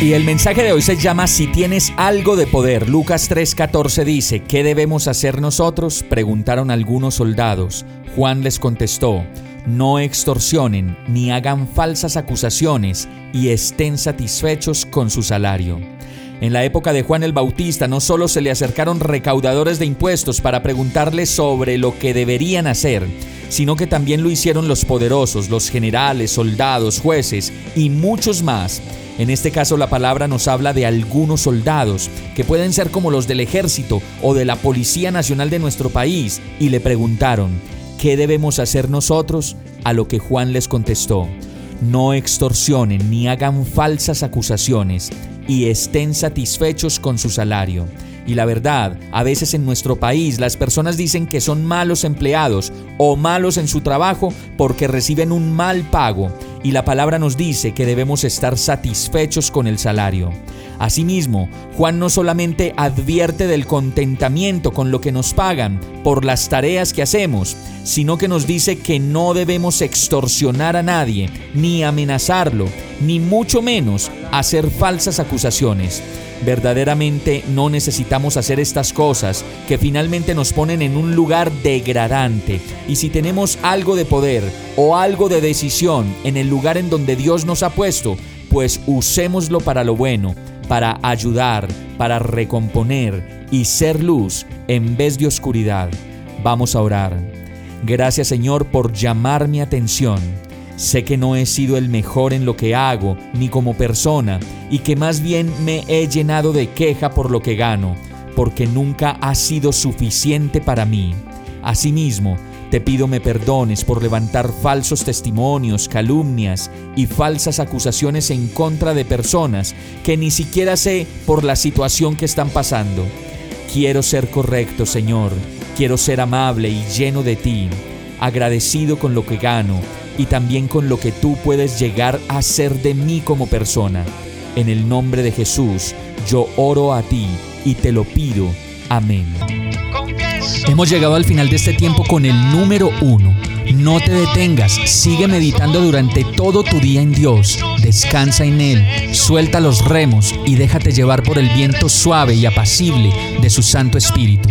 Y el mensaje de hoy se llama Si tienes algo de poder. Lucas 3:14 dice, ¿qué debemos hacer nosotros? Preguntaron algunos soldados. Juan les contestó, no extorsionen ni hagan falsas acusaciones y estén satisfechos con su salario. En la época de Juan el Bautista no solo se le acercaron recaudadores de impuestos para preguntarle sobre lo que deberían hacer, sino que también lo hicieron los poderosos, los generales, soldados, jueces y muchos más. En este caso la palabra nos habla de algunos soldados, que pueden ser como los del ejército o de la Policía Nacional de nuestro país, y le preguntaron, ¿Qué debemos hacer nosotros? A lo que Juan les contestó, no extorsionen ni hagan falsas acusaciones y estén satisfechos con su salario. Y la verdad, a veces en nuestro país las personas dicen que son malos empleados o malos en su trabajo porque reciben un mal pago. Y la palabra nos dice que debemos estar satisfechos con el salario. Asimismo, Juan no solamente advierte del contentamiento con lo que nos pagan por las tareas que hacemos, sino que nos dice que no debemos extorsionar a nadie, ni amenazarlo, ni mucho menos hacer falsas acusaciones. Verdaderamente no necesitamos hacer estas cosas que finalmente nos ponen en un lugar degradante. Y si tenemos algo de poder o algo de decisión en el lugar en donde Dios nos ha puesto, pues usémoslo para lo bueno para ayudar, para recomponer y ser luz en vez de oscuridad. Vamos a orar. Gracias Señor por llamar mi atención. Sé que no he sido el mejor en lo que hago, ni como persona, y que más bien me he llenado de queja por lo que gano, porque nunca ha sido suficiente para mí. Asimismo, te pido me perdones por levantar falsos testimonios, calumnias y falsas acusaciones en contra de personas que ni siquiera sé por la situación que están pasando. Quiero ser correcto, Señor. Quiero ser amable y lleno de ti, agradecido con lo que gano y también con lo que tú puedes llegar a ser de mí como persona. En el nombre de Jesús, yo oro a ti y te lo pido. Amén. Hemos llegado al final de este tiempo con el número uno. No te detengas, sigue meditando durante todo tu día en Dios, descansa en Él, suelta los remos y déjate llevar por el viento suave y apacible de su Santo Espíritu.